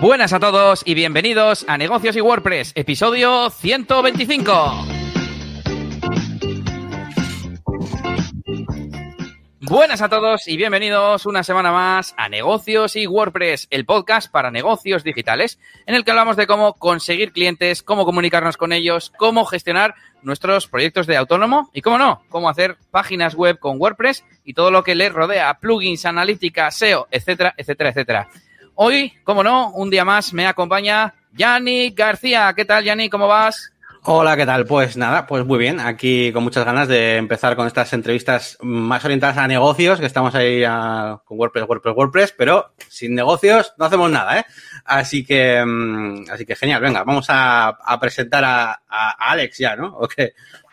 Buenas a todos y bienvenidos a Negocios y WordPress, episodio 125. Buenas a todos y bienvenidos una semana más a Negocios y WordPress, el podcast para negocios digitales, en el que hablamos de cómo conseguir clientes, cómo comunicarnos con ellos, cómo gestionar nuestros proyectos de autónomo y, cómo no, cómo hacer páginas web con WordPress y todo lo que le rodea, plugins, analítica, SEO, etcétera, etcétera, etcétera. Hoy, como no, un día más me acompaña Yannick García. ¿Qué tal, Yannick? ¿Cómo vas? Hola, ¿qué tal? Pues nada, pues muy bien. Aquí con muchas ganas de empezar con estas entrevistas más orientadas a negocios, que estamos ahí con WordPress, WordPress, WordPress, pero sin negocios no hacemos nada, ¿eh? Así que, mm, así que genial. Venga, vamos a, presentar a, a, Alex ya, ¿no? ¿O qué?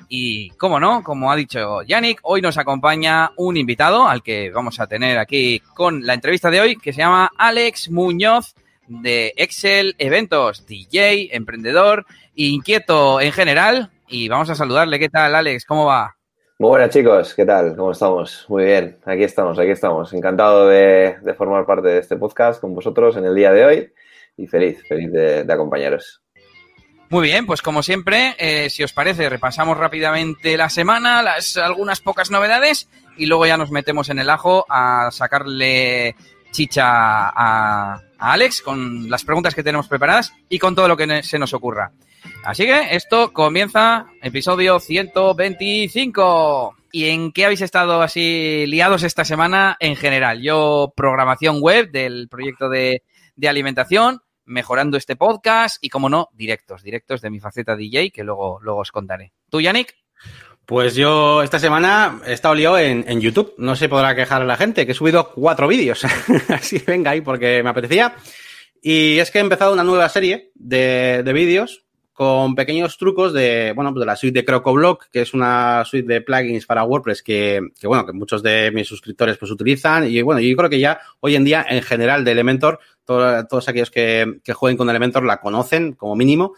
Y, como no, como ha dicho Yannick, hoy nos acompaña un invitado al que vamos a tener aquí con la entrevista de hoy, que se llama Alex Muñoz de Excel Eventos, DJ, emprendedor, inquieto en general. Y vamos a saludarle. ¿Qué tal, Alex? ¿Cómo va? Muy buenas, chicos. ¿Qué tal? ¿Cómo estamos? Muy bien. Aquí estamos, aquí estamos. Encantado de, formar parte de este podcast con vosotros en el día de hoy y feliz, feliz de acompañaros. Muy bien, pues como siempre, eh, si os parece, repasamos rápidamente la semana, las algunas pocas novedades y luego ya nos metemos en el ajo a sacarle chicha a, a Alex con las preguntas que tenemos preparadas y con todo lo que se nos ocurra. Así que esto comienza episodio 125. ¿Y en qué habéis estado así liados esta semana en general? Yo, programación web del proyecto de, de alimentación, mejorando este podcast y, como no, directos, directos de mi faceta DJ que luego, luego os contaré. ¿Tú, Yannick? Pues yo esta semana he estado liado en, en, YouTube. No se podrá quejar la gente, que he subido cuatro vídeos. Así venga ahí porque me apetecía. Y es que he empezado una nueva serie de, de vídeos con pequeños trucos de, bueno, de la suite de CrocoBlock, que es una suite de plugins para WordPress que, que, bueno, que muchos de mis suscriptores pues utilizan. Y bueno, yo creo que ya hoy en día, en general, de Elementor, todo, todos aquellos que, que jueguen con Elementor la conocen como mínimo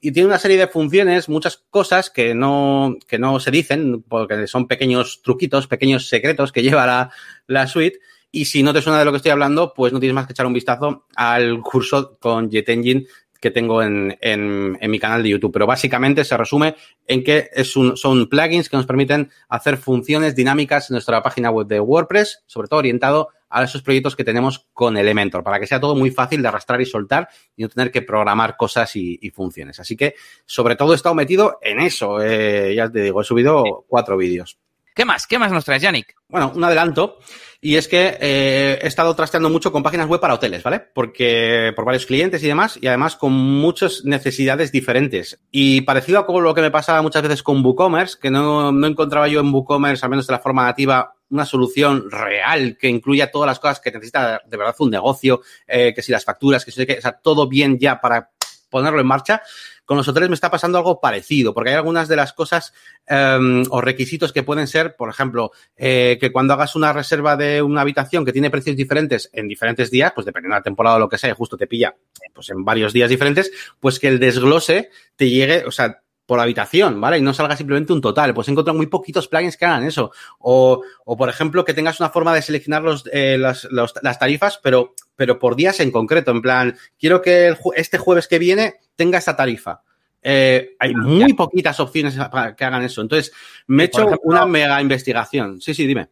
y tiene una serie de funciones, muchas cosas que no, que no se dicen, porque son pequeños truquitos, pequeños secretos que lleva la, la suite. Y si no te suena de lo que estoy hablando, pues no tienes más que echar un vistazo al curso con JetEngine que tengo en, en, en, mi canal de YouTube. Pero básicamente se resume en que es un, son plugins que nos permiten hacer funciones dinámicas en nuestra página web de WordPress, sobre todo orientado a esos proyectos que tenemos con Elementor, para que sea todo muy fácil de arrastrar y soltar y no tener que programar cosas y, y funciones. Así que, sobre todo, he estado metido en eso. Eh, ya te digo, he subido cuatro vídeos. ¿Qué más? ¿Qué más nos traes, Yannick? Bueno, un adelanto. Y es que eh, he estado trasteando mucho con páginas web para hoteles, ¿vale? Porque por varios clientes y demás, y además con muchas necesidades diferentes. Y parecido a lo que me pasa muchas veces con WooCommerce, que no, no encontraba yo en WooCommerce, al menos de la forma nativa, una solución real que incluya todas las cosas que necesita de verdad un negocio, eh, que si las facturas, que si que, o sea, todo bien ya para ponerlo en marcha. Con los hoteles me está pasando algo parecido, porque hay algunas de las cosas um, o requisitos que pueden ser, por ejemplo, eh, que cuando hagas una reserva de una habitación que tiene precios diferentes en diferentes días, pues dependiendo de la temporada o lo que sea, justo te pilla pues en varios días diferentes, pues que el desglose te llegue, o sea, por habitación, ¿vale? Y no salga simplemente un total. Pues he encontrado muy poquitos plugins que hagan eso. O, o por ejemplo, que tengas una forma de seleccionar los, eh, las, los, las tarifas, pero, pero por días en concreto. En plan, quiero que el, este jueves que viene tenga esta tarifa. Eh, hay muy poquitas opciones para que hagan eso. Entonces, me he hecho ejemplo, una mega investigación. Sí, sí, dime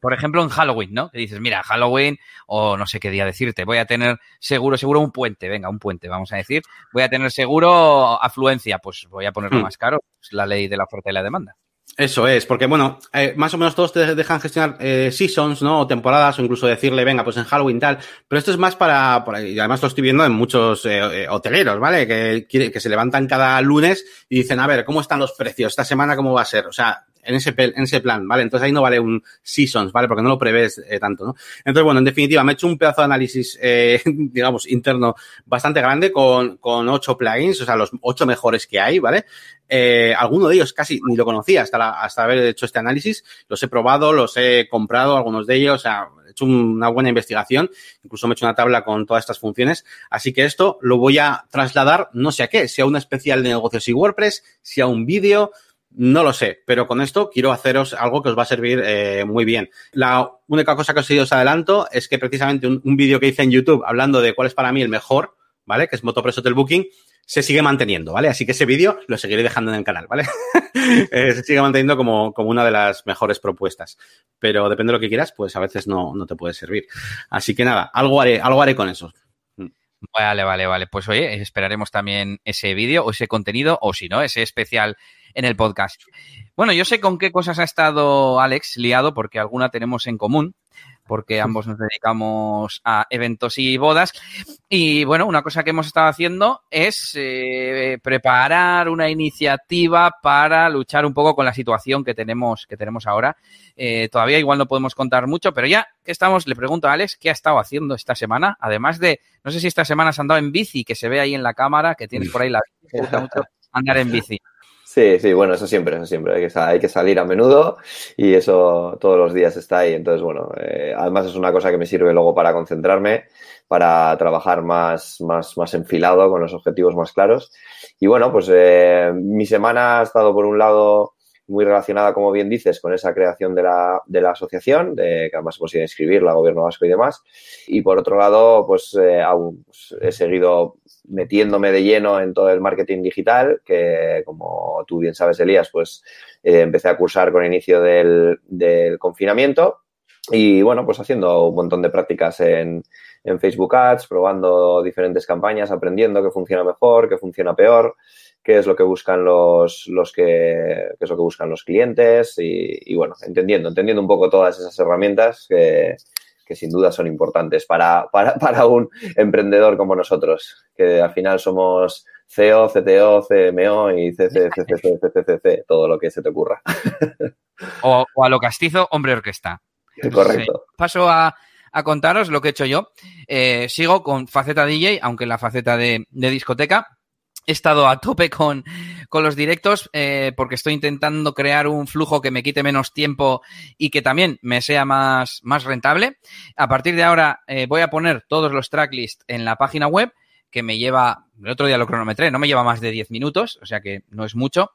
por ejemplo, en Halloween, ¿no? Que dices, mira, Halloween, o no sé qué día decirte, voy a tener seguro, seguro un puente, venga, un puente, vamos a decir, voy a tener seguro afluencia, pues voy a ponerlo hmm. más caro, es la ley de la oferta y la demanda. Eso es, porque bueno, eh, más o menos todos te dejan gestionar eh, seasons, ¿no? O temporadas, o incluso decirle, venga, pues en Halloween tal. Pero esto es más para, por ahí, y además lo estoy viendo en muchos eh, hoteleros, ¿vale? Que, que se levantan cada lunes y dicen, a ver, ¿cómo están los precios? Esta semana, ¿cómo va a ser? O sea, en ese, en ese plan, ¿vale? Entonces ahí no vale un seasons, ¿vale? Porque no lo prevés eh, tanto, ¿no? Entonces, bueno, en definitiva, me he hecho un pedazo de análisis, eh, digamos, interno bastante grande con, con ocho plugins, o sea, los ocho mejores que hay, ¿vale? Eh, alguno de ellos casi ni lo conocía hasta, la, hasta haber hecho este análisis. Los he probado, los he comprado, algunos de ellos, o sea, he hecho una buena investigación, incluso me he hecho una tabla con todas estas funciones. Así que esto lo voy a trasladar, no sé a qué, si a una especial de negocios y WordPress, si a un vídeo, No lo sé, pero con esto quiero haceros algo que os va a servir eh, muy bien. La única cosa que os, adelanto es que precisamente un, un vídeo que hice en YouTube hablando de cuál es para mí el mejor, ¿vale? Que es Motopress Hotel Booking, se sigue manteniendo, ¿vale? Así que ese vídeo lo seguiré dejando en el canal, ¿vale? eh, se sigue manteniendo como, como, una de las mejores propuestas. Pero depende de lo que quieras, pues a veces no, no te puede servir. Así que nada, algo haré, algo haré con eso. Vale, vale, vale. Pues oye, esperaremos también ese vídeo o ese contenido, o si no, ese especial en el podcast. Bueno, yo sé con qué cosas ha estado Alex liado, porque alguna tenemos en común, porque ambos nos dedicamos a eventos y bodas. Y bueno, una cosa que hemos estado haciendo es eh, preparar una iniciativa para luchar un poco con la situación que tenemos, que tenemos ahora. Eh, todavía igual no podemos contar mucho, pero ya que estamos, le pregunto a Alex qué ha estado haciendo esta semana, además de, no sé si esta semana has andado en bici, que se ve ahí en la cámara, que tienes por ahí la bici, te gusta mucho andar en bici. Sí, sí, bueno, eso siempre, eso siempre. Hay que, salir a menudo y eso todos los días está ahí. Entonces, bueno, eh, además es una cosa que me sirve luego para concentrarme, para trabajar más, más, más enfilado, con los objetivos más claros. Y bueno, pues eh, mi semana ha estado por un lado muy relacionada, como bien dices, con esa creación de la, de la asociación, de, que además hemos ido a inscribirla, Gobierno Vasco y demás. Y por otro lado, pues, eh, aún, pues, he seguido metiéndome de lleno en todo el marketing digital, que como tú bien sabes, Elías, pues eh, empecé a cursar con el inicio del, confinamiento. Y bueno, pues haciendo un montón de prácticas en, en Facebook Ads, probando diferentes campañas, aprendiendo qué funciona mejor, qué funciona peor qué es lo que buscan los, los que, qué es lo que buscan los clientes y, y, bueno, entendiendo, entendiendo un poco todas esas herramientas que, que sin duda son importantes para, para, para, un emprendedor como nosotros, que al final somos CEO, CTO, CMO y CCCCCCC, todo lo que se te ocurra. O, o a lo castizo, hombre orquesta. Correcto. Sí. Paso a, a, contaros lo que he hecho yo. Eh, sigo con faceta DJ, aunque la faceta de, de discoteca he estado a tope con, con los directos eh, porque estoy intentando crear un flujo que me quite menos tiempo y que también me sea más, más rentable. A partir de ahora eh, voy a poner todos los tracklists en la página web que me lleva, el otro día lo cronometré, no me lleva más de 10 minutos, o sea que no es mucho.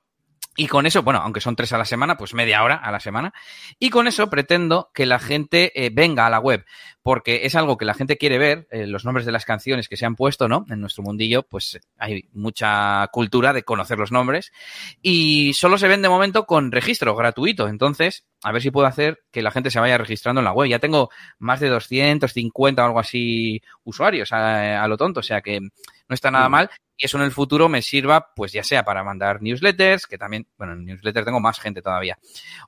Y con eso, bueno, aunque son tres a la semana, pues media hora a la semana. Y con eso pretendo que la gente eh, venga a la web, porque es algo que la gente quiere ver, eh, los nombres de las canciones que se han puesto, ¿no? En nuestro mundillo, pues hay mucha cultura de conocer los nombres. Y solo se ven de momento con registro gratuito. Entonces, a ver si puedo hacer que la gente se vaya registrando en la web. Ya tengo más de 250 o algo así usuarios a, a lo tonto, o sea que no está nada mal y eso en el futuro me sirva, pues ya sea para mandar newsletters, que también, bueno, en newsletter tengo más gente todavía,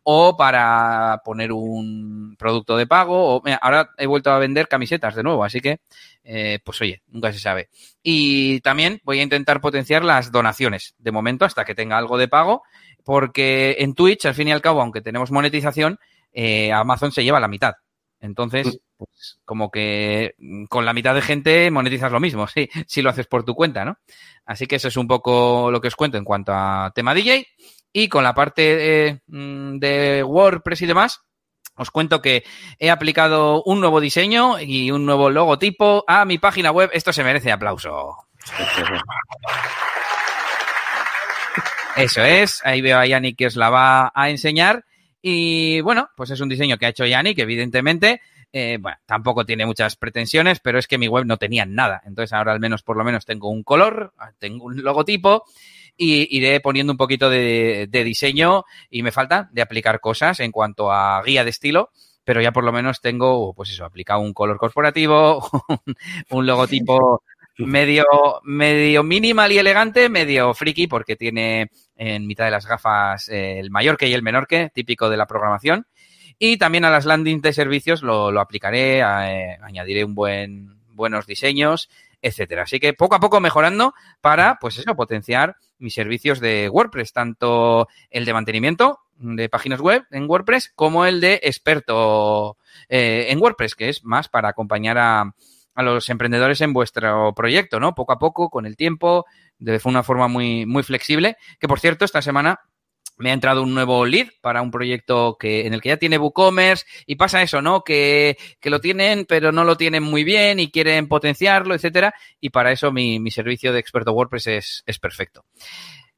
o para poner un producto de pago, o mira, ahora he vuelto a vender camisetas de nuevo, así que, eh, pues oye, nunca se sabe. Y también voy a intentar potenciar las donaciones, de momento, hasta que tenga algo de pago, porque en Twitch, al fin y al cabo, aunque tenemos monetización, eh, Amazon se lleva la mitad. Entonces, pues como que con la mitad de gente monetizas lo mismo, sí, si lo haces por tu cuenta, ¿no? Así que eso es un poco lo que os cuento en cuanto a tema DJ. Y con la parte de, de WordPress y demás, os cuento que he aplicado un nuevo diseño y un nuevo logotipo a mi página web. Esto se merece aplauso. Eso es, ahí veo a Yannick que os la va a enseñar. Y bueno, pues es un diseño que ha hecho Yannick, evidentemente. Eh, bueno, tampoco tiene muchas pretensiones, pero es que mi web no tenía nada. Entonces ahora al menos, por lo menos, tengo un color, tengo un logotipo y iré poniendo un poquito de, diseño y me falta de aplicar cosas en cuanto a guía de estilo pero ya por lo menos tengo, pues eso, aplicado un color corporativo, un, un logotipo medio, medio minimal y elegante, medio friki, porque tiene en mitad de las gafas eh, el mayor que y el menor que, típico de la programación. Y también a las landings de servicios lo, lo aplicaré, eh, añadiré un buen, buenos diseños, etcétera. Así que poco a poco mejorando para, pues eso, potenciar mis servicios de WordPress, tanto el de mantenimiento de páginas web en WordPress como el de experto eh, en WordPress, que es más para acompañar a, a los emprendedores en vuestro proyecto, ¿no? Poco a poco, con el tiempo, de una forma muy, muy flexible. Que por cierto, esta semana me ha entrado un nuevo lead para un proyecto que, en el que ya tiene WooCommerce y pasa eso, ¿no? Que, que lo tienen, pero no lo tienen muy bien y quieren potenciarlo, etcétera. Y para eso mi, mi servicio de experto WordPress es, es perfecto.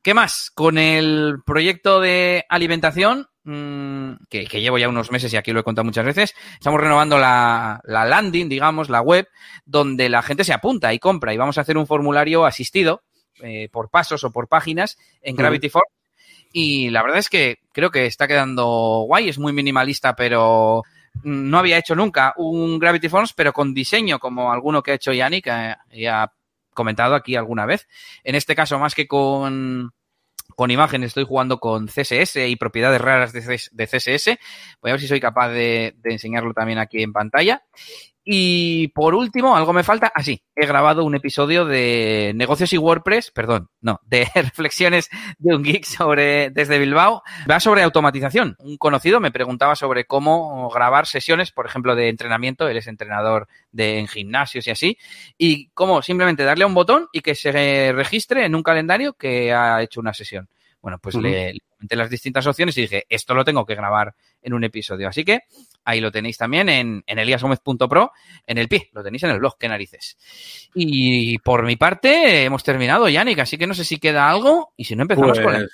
¿Qué más? Con el proyecto de alimentación, mmm, que, que, llevo ya unos meses y aquí lo he contado muchas veces, estamos renovando la, la, landing, digamos, la web, donde la gente se apunta y compra y vamos a hacer un formulario asistido eh, por pasos o por páginas en Gravity Force. Y la verdad es que creo que está quedando guay, es muy minimalista, pero no había hecho nunca un Gravity Force, pero con diseño, como alguno que ha hecho Yannick, que ya ha comentado aquí alguna vez. En este caso, más que con, con imágenes, estoy jugando con CSS y propiedades raras de, CSS. Voy a ver si soy capaz de enseñarlo también aquí en pantalla. Y por último, algo me falta. Así, ah, he grabado un episodio de negocios y WordPress, perdón, no, de reflexiones de un geek sobre desde Bilbao. Va sobre automatización. Un conocido me preguntaba sobre cómo grabar sesiones, por ejemplo, de entrenamiento. Él es entrenador de en gimnasios y así. Y cómo simplemente darle a un botón y que se registre en un calendario que ha hecho una sesión. Bueno, pues uh -huh. le, le comenté las distintas opciones y dije, esto lo tengo que grabar en un episodio. Así que ahí lo tenéis también en, en eliasgomez.pro, en el pie, lo tenéis en el blog, qué narices. Y por mi parte, hemos terminado, Yannick, así que no sé si queda algo y si no empezamos pues, con él.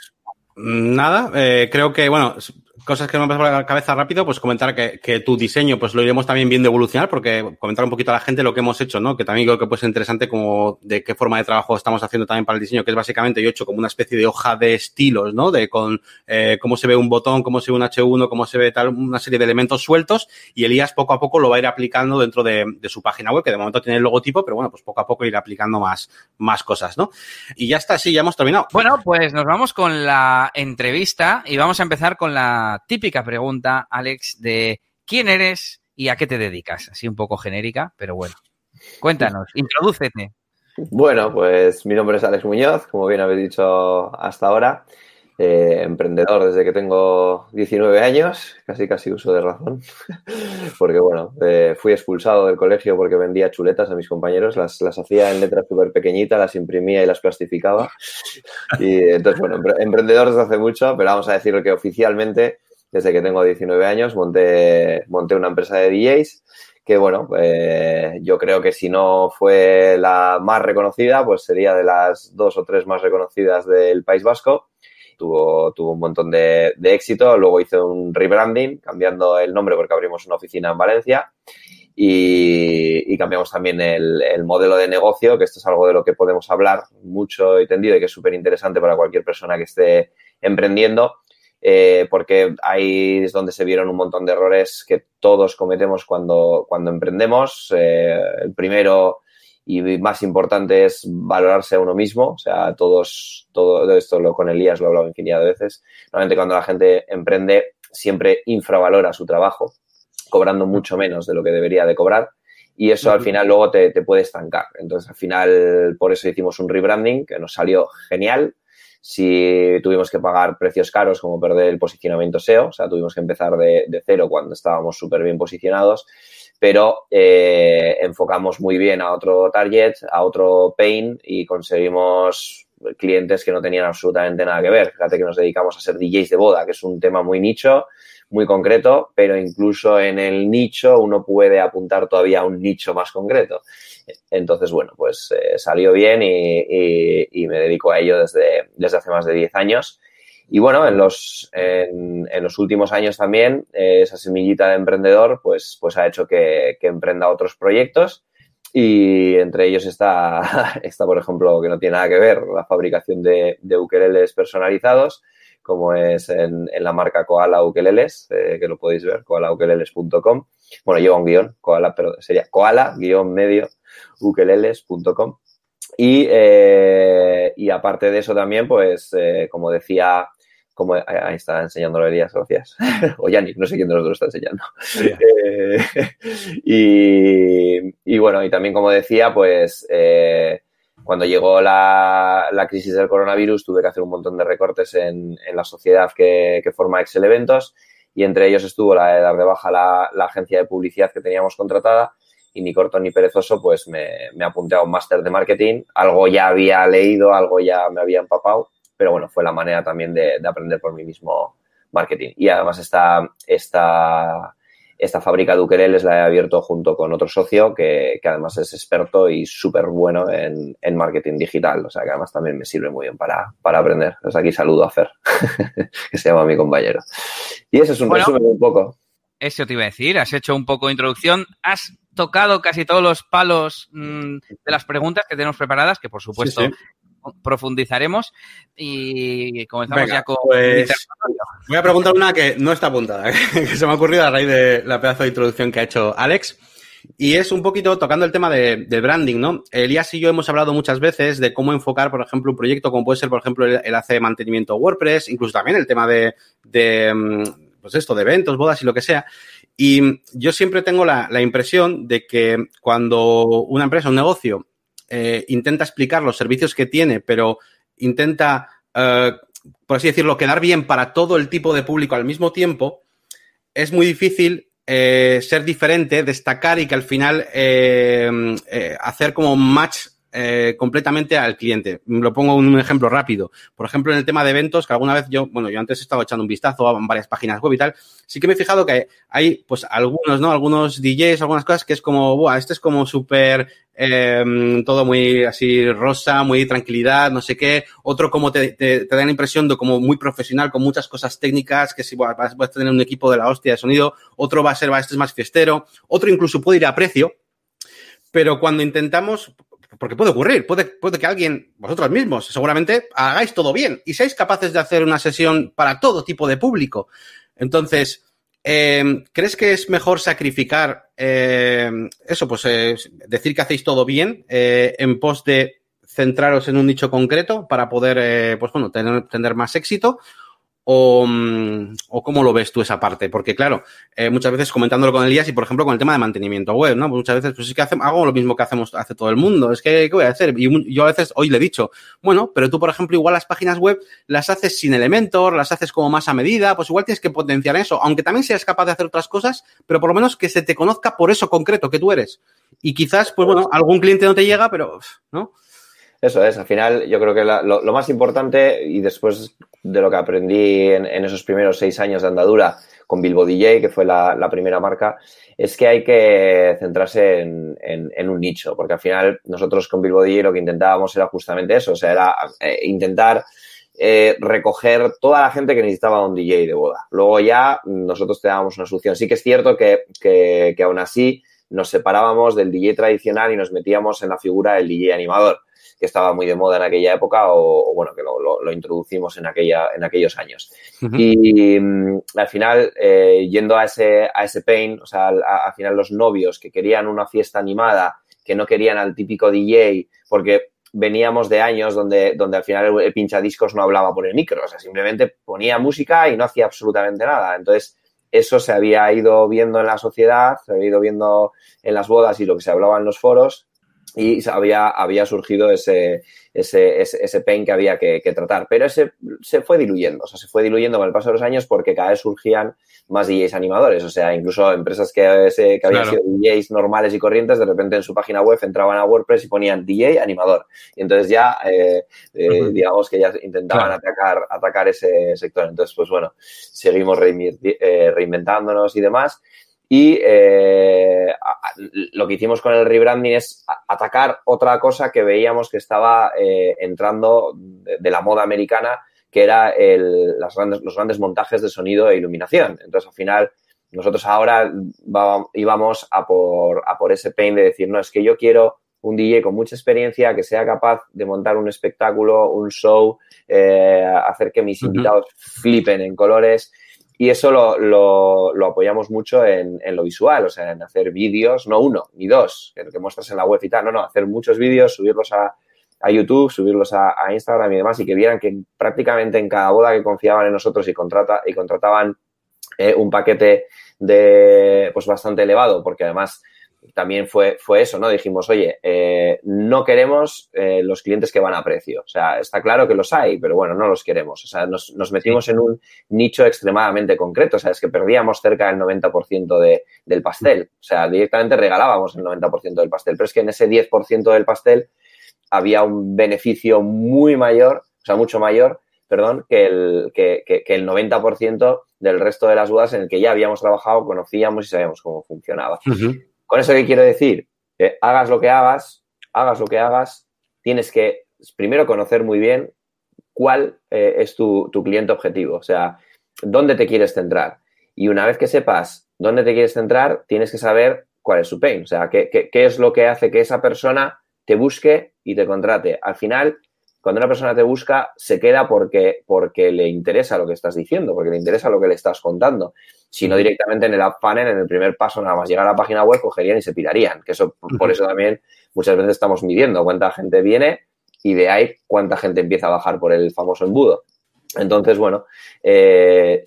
Nada, eh, creo que, bueno, cosas que me pasan por la cabeza rápido, pues comentar que, tu diseño, pues lo iremos también viendo evolucionar, porque comentar un poquito a la gente lo que hemos hecho, ¿no? Que también creo que puede ser interesante como de qué forma de trabajo estamos haciendo también para el diseño, que es básicamente yo he hecho como una especie de hoja de estilos, ¿no? De con eh, cómo se ve un botón, cómo se ve un H1, cómo se ve tal, una serie de elementos sueltos, y Elías poco a poco lo va a ir aplicando dentro de, de su página web, que de momento tiene el logotipo, pero bueno, pues poco a poco ir aplicando más, más cosas, ¿no? Y ya está, sí, ya hemos terminado. Bueno, pues nos vamos con la entrevista y vamos a empezar con la típica pregunta, Alex, de quién eres y a qué te dedicas. Así un poco genérica, pero bueno. Cuéntanos, introdúcete. Bueno, pues mi nombre es Alex Muñoz, como bien habéis dicho hasta ahora. Eh, emprendedor desde que tengo 19 años, casi casi uso de razón, porque bueno, eh, fui expulsado del colegio porque vendía chuletas a mis compañeros, las, las hacía en letras súper pequeñitas, las imprimía y las plastificaba. Y entonces, bueno, emprendedor desde hace mucho, pero vamos a decir que oficialmente, desde que tengo 19 años, monté, monté una empresa de DJs que bueno, eh, yo creo que si no fue la más reconocida, pues sería de las dos o tres más reconocidas del País Vasco tuvo, tuvo un montón de, de, éxito. Luego hice un rebranding, cambiando el nombre porque abrimos una oficina en Valencia. Y, cambiamos también el, el, modelo de negocio, que esto es algo de lo que podemos hablar mucho y tendido y que es súper interesante para cualquier persona que esté emprendiendo. Eh, porque ahí es donde se vieron un montón de errores que todos cometemos cuando, cuando emprendemos. Eh, el primero, y más importante es valorarse a uno mismo. O sea, todos, todo esto lo con Elías lo he hablado infinidad de veces. Normalmente cuando la gente emprende siempre infravalora su trabajo, cobrando mucho menos de lo que debería de cobrar. Y eso al final luego te, te puede estancar. Entonces, al final, por eso hicimos un rebranding que nos salió genial. Si tuvimos que pagar precios caros como perder el posicionamiento SEO, o sea, tuvimos que empezar de, de cero cuando estábamos súper bien posicionados pero eh, enfocamos muy bien a otro target, a otro pain y conseguimos clientes que no tenían absolutamente nada que ver. Fíjate que nos dedicamos a ser DJs de boda, que es un tema muy nicho, muy concreto, pero incluso en el nicho uno puede apuntar todavía a un nicho más concreto. Entonces, bueno, pues eh, salió bien y, me dedico a ello desde, desde hace más de 10 años. Y bueno, en los, en, los últimos años también eh, esa semillita de emprendedor pues, pues ha hecho que, emprenda otros proyectos y entre ellos está, está, por ejemplo, que no tiene nada que ver, la fabricación de, de personalizados, como es en, en, la marca Koala Ukeleles, eh, que lo podéis ver, koalaukelele.com. Bueno, lleva un guion, Koala, pero sería koala-medio ukeleles.com. Y, eh, y aparte de eso también, pues, eh, como decía, como ahí está enseñándolo Elías, gracias. o Yannick, no sé quién de los dos está enseñando. Yeah. Eh, y, y, bueno, y también como decía, pues eh, cuando llegó la, la, crisis del coronavirus tuve que hacer un montón de recortes en, en la sociedad que, que, forma Excel Eventos y entre ellos estuvo la de dar de baja la, la agencia de publicidad que teníamos contratada y ni corto ni perezoso, pues me, me apunté a un máster de marketing. Algo ya había leído, algo ya me había empapado, pero bueno, fue la manera también de, de aprender por mí mismo marketing. Y además esta, esta, esta fábrica de la he abierto junto con otro socio que, que además es experto y súper bueno en, en, marketing digital. O sea, que además también me sirve muy bien para, para aprender. Desde aquí saludo a Fer, que se llama mi compañero. Y eso es un bueno, resumen un poco. Eso te iba a decir. Has hecho un poco de introducción. Has tocado casi todos los palos mmm, de las preguntas que tenemos preparadas, que por supuesto sí, sí profundizaremos y comenzamos Venga, ya con... Pues, voy a preguntar una que no está apuntada, que se me ha ocurrido a raíz de la pedazo de introducción que ha hecho Alex. Y es un poquito tocando el tema de, de, branding, ¿no? Elías y yo hemos hablado muchas veces de cómo enfocar, por ejemplo, un proyecto como puede ser, por ejemplo, el, el hace mantenimiento WordPress, incluso también el tema de, de, mm, pues esto, de eventos, bodas y lo que sea. Y yo siempre tengo la, la impresión de que cuando una empresa, un negocio, eh, intenta explicar los servicios que tiene, pero intenta, eh, por así decirlo, quedar bien para todo el tipo de público al mismo tiempo, es muy difícil eh, ser diferente, destacar y que al final hacer como match eh, completamente al cliente. Lo pongo un ejemplo rápido. Por ejemplo, en el tema de eventos, que alguna vez yo, bueno, yo antes he estado echando un vistazo a varias páginas web y tal, sí que me he fijado que hay, pues, algunos, ¿no? Algunos DJs, algunas cosas que es como, buah, este es como súper, eh, todo muy así rosa, muy tranquilidad, no sé qué. Otro como te, da la impresión de como muy profesional, con muchas cosas técnicas, que si buah, vas a tener un equipo de la hostia de sonido. Otro va a ser, va, este es más fiestero. Otro incluso puede ir a precio. Pero cuando intentamos, porque puede ocurrir, puede, puede que alguien, vosotros mismos, seguramente hagáis todo bien y seáis capaces de hacer una sesión para todo tipo de público. Entonces, eh, ¿crees que es mejor sacrificar eh, eso, pues eh, decir que hacéis todo bien eh, en pos de centraros en un nicho concreto para poder, eh, pues bueno, tener más éxito? O, o, cómo lo ves tú esa parte? Porque, claro, eh, muchas veces comentándolo con Elías y, por ejemplo, con el tema de mantenimiento web, ¿no? Pues muchas veces, pues es que hago lo mismo que hacemos, hace todo el mundo. Es que, ¿qué voy a hacer? Y yo a veces hoy le he dicho, bueno, pero tú, por ejemplo, igual las páginas web las haces sin Elementor, las haces como más a medida, pues igual tienes que potenciar eso, aunque también seas capaz de hacer otras cosas, pero por lo menos que se te conozca por eso concreto que tú eres. Y quizás, pues bueno, algún cliente no te llega, pero, ¿no? Eso es, al final yo creo que lo, lo, más importante y después de lo que aprendí en, esos primeros seis años de andadura con Bilbo DJ, que fue la, primera marca, es que hay que centrarse en, en, en, un nicho, porque al final nosotros con Bilbo DJ lo que intentábamos era justamente eso, o sea, era eh, intentar eh, recoger toda la gente que necesitaba un DJ de boda. Luego ya nosotros te dábamos una solución. Sí que es cierto que, que, que aún así nos separábamos del DJ tradicional y nos metíamos en la figura del DJ animador que estaba muy de moda en aquella época o, o bueno, que lo, lo, lo, introducimos en, aquella, en aquellos años. Uh -huh. Y um, al final, eh, yendo a ese, a ese pain, o sea, al, al, final los novios que querían una fiesta animada, que no querían al típico DJ, porque veníamos de años donde, donde al final el, el pinchadiscos no hablaba por el micro, o sea, simplemente ponía música y no hacía absolutamente nada. Entonces, eso se había ido viendo en la sociedad, se había ido viendo en las bodas y lo que se hablaba en los foros, y había, había surgido ese, ese, ese, ese pain que había que, que, tratar. Pero ese se fue diluyendo, o sea, se fue diluyendo con el paso de los años porque cada vez surgían más DJs animadores, o sea, incluso empresas que, que habían claro. sido DJs normales y corrientes, de repente en su página web entraban a WordPress y ponían DJ animador. Y entonces ya, eh, eh, uh -huh. digamos que ya intentaban claro. atacar, atacar ese sector. Entonces, pues bueno, seguimos eh, reinventándonos y demás. Y eh, lo que hicimos con el rebranding es atacar otra cosa que veíamos que estaba eh, entrando de, la moda americana, que era el, las grandes, los grandes montajes de sonido e iluminación. Entonces, al final, nosotros ahora va, íbamos a por, a por ese pain de decir, no, es que yo quiero un DJ con mucha experiencia que sea capaz de montar un espectáculo, un show, eh, hacer que mis uh -huh. invitados flipen en colores y eso lo, lo, lo apoyamos mucho en, en, lo visual, o sea, en hacer vídeos, no uno, ni dos, que, que muestras en la web y tal, no, no, hacer muchos vídeos, subirlos a, a YouTube, subirlos a, Instagram y demás, y que vieran que prácticamente en cada boda que confiaban en nosotros y, contrata, y contrataban eh, un paquete de pues bastante elevado, porque además también fue, fue eso, ¿no? Dijimos, oye, eh, no queremos eh, los clientes que van a precio. O sea, está claro que los hay, pero bueno, no los queremos. O sea, nos, nos metimos sí. en un nicho extremadamente concreto. O sea, es que perdíamos cerca del 90% de, del pastel. O sea, directamente regalábamos el 90% del pastel. Pero es que en ese 10% del pastel había un beneficio muy mayor, o sea, mucho mayor perdón, que el, que, que, el 90% del resto de las dudas en el que ya habíamos trabajado, conocíamos y sabíamos cómo funcionaba. Con eso, ¿qué quiero decir? Que hagas lo que hagas, hagas lo que hagas, tienes que primero conocer muy bien cuál eh, es tu, tu cliente objetivo, o sea, dónde te quieres centrar. Y una vez que sepas dónde te quieres centrar, tienes que saber cuál es su pain, o sea, qué, qué es lo que hace que esa persona te busque y te contrate. Al final, cuando una persona te busca, se queda porque, porque le interesa lo que estás diciendo, porque le interesa lo que le estás contando. Si no directamente en el app panel, en el primer paso, nada más llegar a la página web, cogerían y se pirarían. Que eso, por eso también muchas veces estamos midiendo cuánta gente viene y de ahí cuánta gente empieza a bajar por el famoso embudo. Entonces, bueno, eh,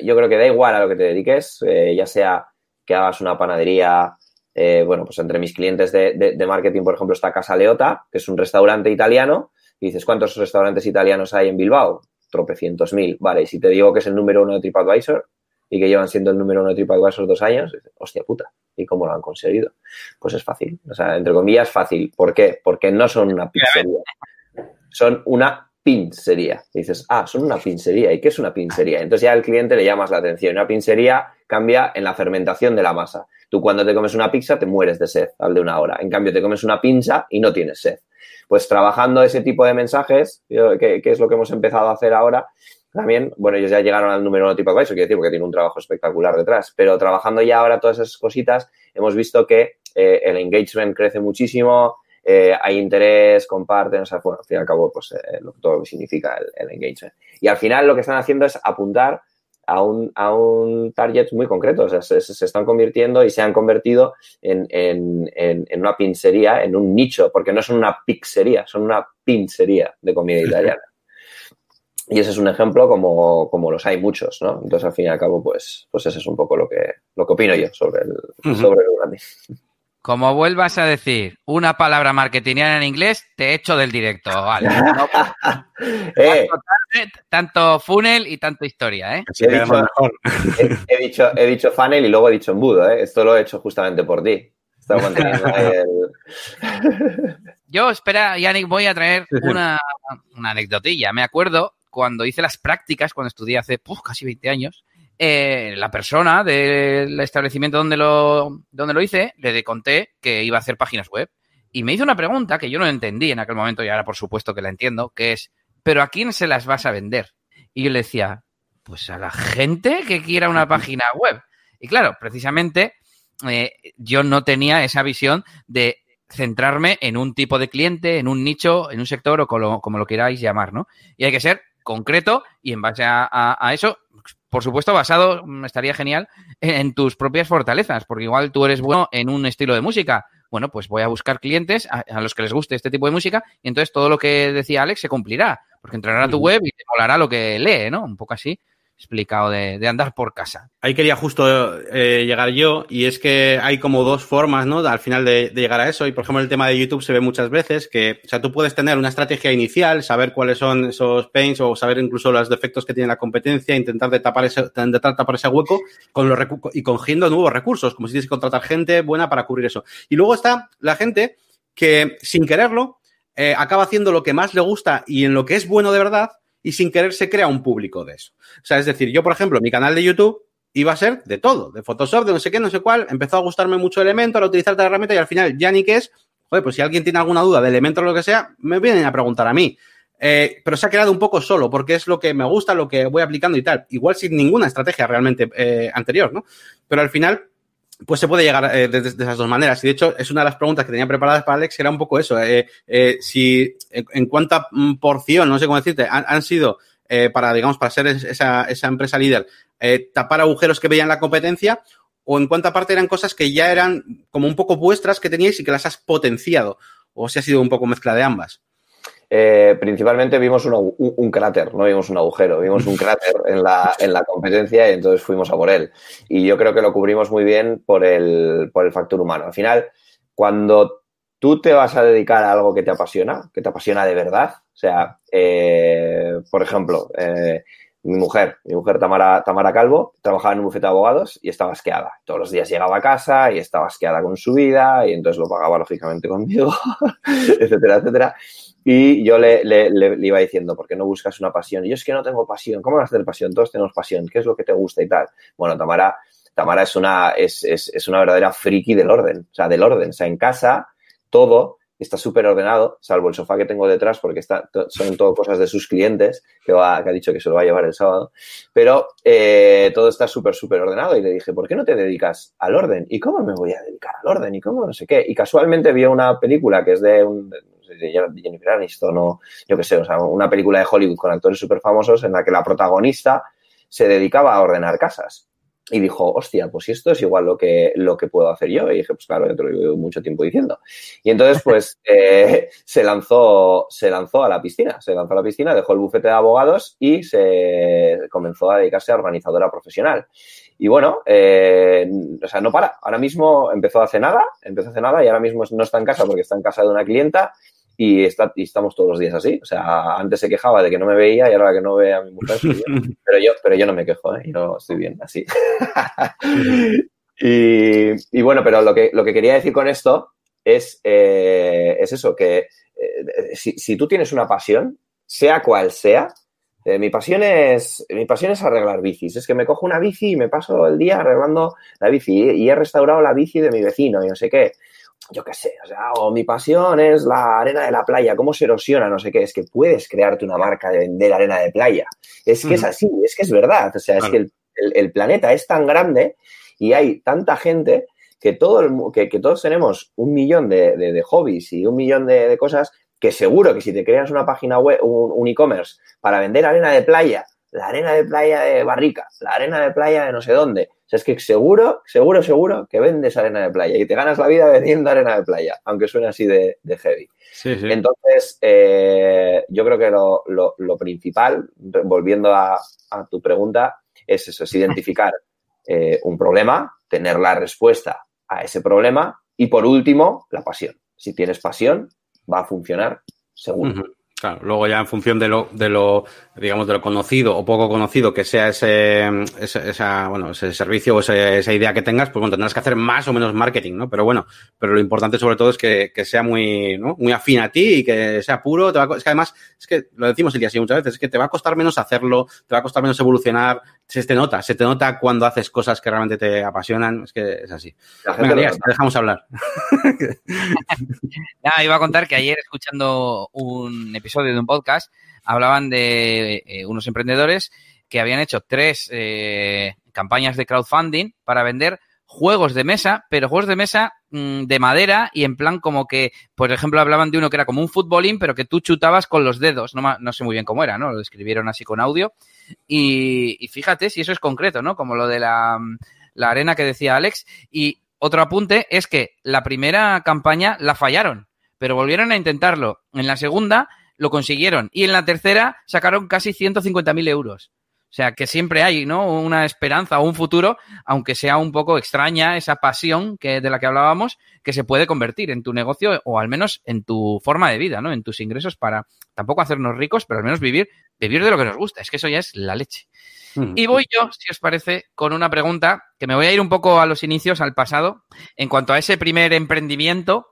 yo creo que da igual a lo que te dediques, eh, ya sea que hagas una panadería, eh, bueno, pues entre mis clientes de, marketing, por ejemplo, está Casa Leota, que es un restaurante italiano, y dices, ¿cuántos restaurantes italianos hay en Bilbao? Tropecientos mil, vale, y si te digo que es el número uno de TripAdvisor y que llevan siendo el número uno de TripAdvisor dos años, dices, hostia puta, ¿y cómo lo han conseguido? Pues es fácil, o sea, entre comillas, fácil. ¿Por qué? Porque no son una pizzería, son una pincería. dices, ah, son una pincería. ¿Y qué es una pincería? Entonces ya al cliente le llamas la atención. Una pincería cambia en la fermentación de la masa. Tú cuando te comes una pizza te mueres de sed al de una hora. En cambio, te comes una pinza y no tienes sed. Pues trabajando ese tipo de mensajes, que, es lo que hemos empezado a hacer ahora, también, bueno, ellos ya llegaron al número uno tipo eso quiere decir, porque tiene un trabajo espectacular detrás, pero trabajando ya ahora todas esas cositas, hemos visto que eh, el engagement crece muchísimo, eh, hay interés, comparten, o sea, bueno, al fin y al cabo, pues eh, todo lo que significa el, engagement. Y al final lo que están haciendo es apuntar a un, a un target muy concreto, o sea, se, están convirtiendo y se han convertido en, en, en, una pincería, en un nicho, porque no son una pizzería, son una pincería de comida italiana. Y ese es un ejemplo como, como, los hay muchos, ¿no? Entonces, al fin y al cabo, pues, pues ese es un poco lo que, lo que opino yo sobre el, sobre el branding. Como vuelvas a decir una palabra marketingiana en inglés, te echo del directo. Vale. Eh. Tanto, funnel y tanto historia, ¿eh? he, dicho, he, dicho, funnel y luego he dicho embudo, ¿eh? Esto lo he hecho justamente por ti. Yo, espera, Yannick, voy a traer una, una anecdotilla. Me acuerdo cuando hice las prácticas, cuando estudié hace casi 20 años, eh, la persona del establecimiento donde lo, donde lo hice, le conté que iba a hacer páginas web. Y me hizo una pregunta que yo no entendí en aquel momento, y ahora por supuesto que la entiendo, que es, ¿pero a quién se las vas a vender? Y yo le decía, pues a la gente que quiera una página web. Y claro, precisamente eh, yo no tenía esa visión de centrarme en un tipo de cliente, en un nicho, en un sector o como, como lo queráis llamar, ¿no? Y hay que ser concreto y en base a, eso, por supuesto, basado, mm, estaría genial, en tus propias fortalezas, porque igual tú eres bueno en un estilo de música. Bueno, pues voy a buscar clientes a, los que les guste este tipo de música y entonces todo lo que decía Alex se cumplirá, porque entrará a tu web y te molará lo que lee, ¿no? Un poco así explicado de, andar por casa. Ahí quería justo eh, llegar yo, y es que hay como dos formas, ¿no? Al final de, llegar a eso. Y por ejemplo, el tema de YouTube se ve muchas veces que, o sea, tú puedes tener una estrategia inicial, saber cuáles son esos pains o saber incluso los defectos que tiene la competencia, intentar de tapar ese, intentar tapar ese hueco con los y cogiendo nuevos recursos, como si tienes que contratar gente buena para cubrir eso. Y luego está la gente que, sin quererlo, eh, acaba haciendo lo que más le gusta y en lo que es bueno de verdad, y sin querer se crea un público de eso. O sea, es decir, yo, por ejemplo, mi canal de YouTube iba a ser de todo, de Photoshop, de no sé qué, no sé cuál, empezó a gustarme mucho Elementor, a utilizar la herramienta y al final ya ni qué es, oye, pues si alguien tiene alguna duda de Elementor o lo que sea, me vienen a preguntar a mí. Eh, pero se ha quedado un poco solo porque es lo que me gusta, lo que voy aplicando y tal. Igual sin ninguna estrategia realmente eh, anterior, ¿no? Pero al final pues se puede llegar eh, de, esas dos maneras. Y de hecho, es una de las preguntas que tenía preparadas para Alex, era un poco eso. Eh, eh, si en, cuánta mm, porción, no sé cómo decirte, han, sido para, digamos, para ser esa, esa empresa líder, tapar agujeros que veían la competencia, o en cuánta parte eran cosas que ya eran como un poco vuestras que teníais y que las has potenciado, o si ha sido un poco mezcla de ambas. Eh, principalmente vimos un, cráter, no vimos un agujero, vimos un cráter en la, en la competencia y entonces fuimos a por él. Y yo creo que lo cubrimos muy bien por el, por el factor humano. Al final, cuando tú te vas a dedicar a algo que te apasiona, que te apasiona de verdad, o sea, eh, por ejemplo, eh, mi mujer, mi mujer Tamara, Tamara Calvo, trabajaba en un bufete de abogados y estaba asqueada. Todos los días llegaba a casa y estaba asqueada con su vida y entonces lo pagaba lógicamente conmigo, etcétera, etcétera. Y yo le, le, le, iba diciendo, ¿por qué no buscas una pasión? Y yo es que no tengo pasión. ¿Cómo vas a tener pasión? Todos tenemos pasión. ¿Qué es lo que te gusta y tal? Bueno, Tamara, Tamara es una, es, es, es una verdadera friki del orden. O sea, del orden. O sea, en casa, todo está súper ordenado, salvo el sofá que tengo detrás, porque está, son todo cosas de sus clientes, que, va, que ha dicho que se lo va a llevar el sábado. Pero eh, todo está súper, súper ordenado. Y le dije, ¿por qué no te dedicas al orden? ¿Y cómo me voy a dedicar al orden? ¿Y cómo no sé qué? Y casualmente vi una película que es de, un, de Jennifer Aniston o yo qué sé, o sea, una película de Hollywood con actores súper famosos en la que la protagonista se dedicaba a ordenar casas y dijo, hostia, pues esto es igual lo que, lo que puedo hacer yo. Y dije, pues claro, yo te lo llevo mucho tiempo diciendo. Y entonces, pues, eh, se lanzó, se lanzó a la piscina, se lanzó a la piscina, dejó el bufete de abogados y se comenzó a dedicarse a organizadora profesional. Y bueno, eh, o sea, no para. Ahora mismo empezó hace nada, empezó hace nada y ahora mismo no está en casa porque está en casa de una clienta y, está, y estamos todos los días así. O sea, antes se quejaba de que no me veía y ahora que no ve a mi mujer, pues pero yo, pero yo no me quejo, ¿eh? yo estoy bien así. y, y, bueno, pero lo que, lo que quería decir con esto es, eh, es eso, que eh, si, si, tú tienes una pasión, sea cual sea, eh, mi, pasión es, mi pasión es arreglar bicis. Es que me cojo una bici y me paso el día arreglando la bici y, y he restaurado la bici de mi vecino y no sé qué yo qué sé, o sea, o mi pasión es la arena de la playa, cómo se erosiona, no sé qué, es que puedes crearte una marca de vender arena de playa. Es que es así, es que es verdad, o sea, es que el, el, planeta es tan grande y hay tanta gente que, todo el, que, que todos tenemos un millón de, de, de hobbies y un millón de, de, cosas que seguro que si te creas una página web, un, un e-commerce para vender arena de playa, la arena de playa de Barrica, la arena de playa de no sé dónde, sea, es que seguro, seguro, seguro que vendes arena de playa y te ganas la vida vendiendo arena de playa, aunque suene así de, de heavy. Sí, sí. Entonces, eh, yo creo que lo, lo, lo principal, volviendo a, a, tu pregunta, es eso, es identificar eh, un problema, tener la respuesta a ese problema y, por último, la pasión. Si tienes pasión, va a funcionar seguro. Uh -huh. Claro, luego ya en función de lo, de lo, digamos, de lo conocido o poco conocido que sea ese, ese esa, bueno, ese servicio o ese, esa idea que tengas, pues bueno, tendrás que hacer más o menos marketing, ¿no? Pero bueno, pero lo importante sobre todo es que, que sea muy, ¿no? Muy afín a ti y que sea puro. Te va a, es que además, es que lo decimos el día así muchas veces, es que te va a costar menos hacerlo, te va a costar menos evolucionar, se te nota, se te nota cuando haces cosas que realmente te apasionan, es que es así. Venga, Díaz, te dejamos hablar. Nada, iba a contar que ayer escuchando un episodio de un podcast hablaban de eh, unos emprendedores que habían hecho tres eh, campañas de crowdfunding para vender juegos de mesa, pero juegos de mesa mmm, de madera y en plan como que, por ejemplo, hablaban de uno que era como un futbolín, pero que tú chutabas con los dedos. No, sé muy bien cómo era, ¿no? Lo describieron así con audio. Y, y fíjate si eso es concreto, ¿no? Como lo de la, la arena que decía Alex. Y otro apunte es que la primera campaña la fallaron, pero volvieron a intentarlo. En la segunda lo consiguieron. Y en la tercera sacaron casi 150.000 euros. O sea, que siempre hay, ¿no? Una esperanza o un futuro, aunque sea un poco extraña esa pasión que, de la que hablábamos, que se puede convertir en tu negocio o al menos en tu forma de vida, ¿no? En tus ingresos para tampoco hacernos ricos, pero al menos vivir, vivir de lo que nos gusta. Es que eso ya es la leche. Mm. Y voy yo, si os parece, con una pregunta que me voy a ir un poco a los inicios, al pasado, en cuanto a ese primer emprendimiento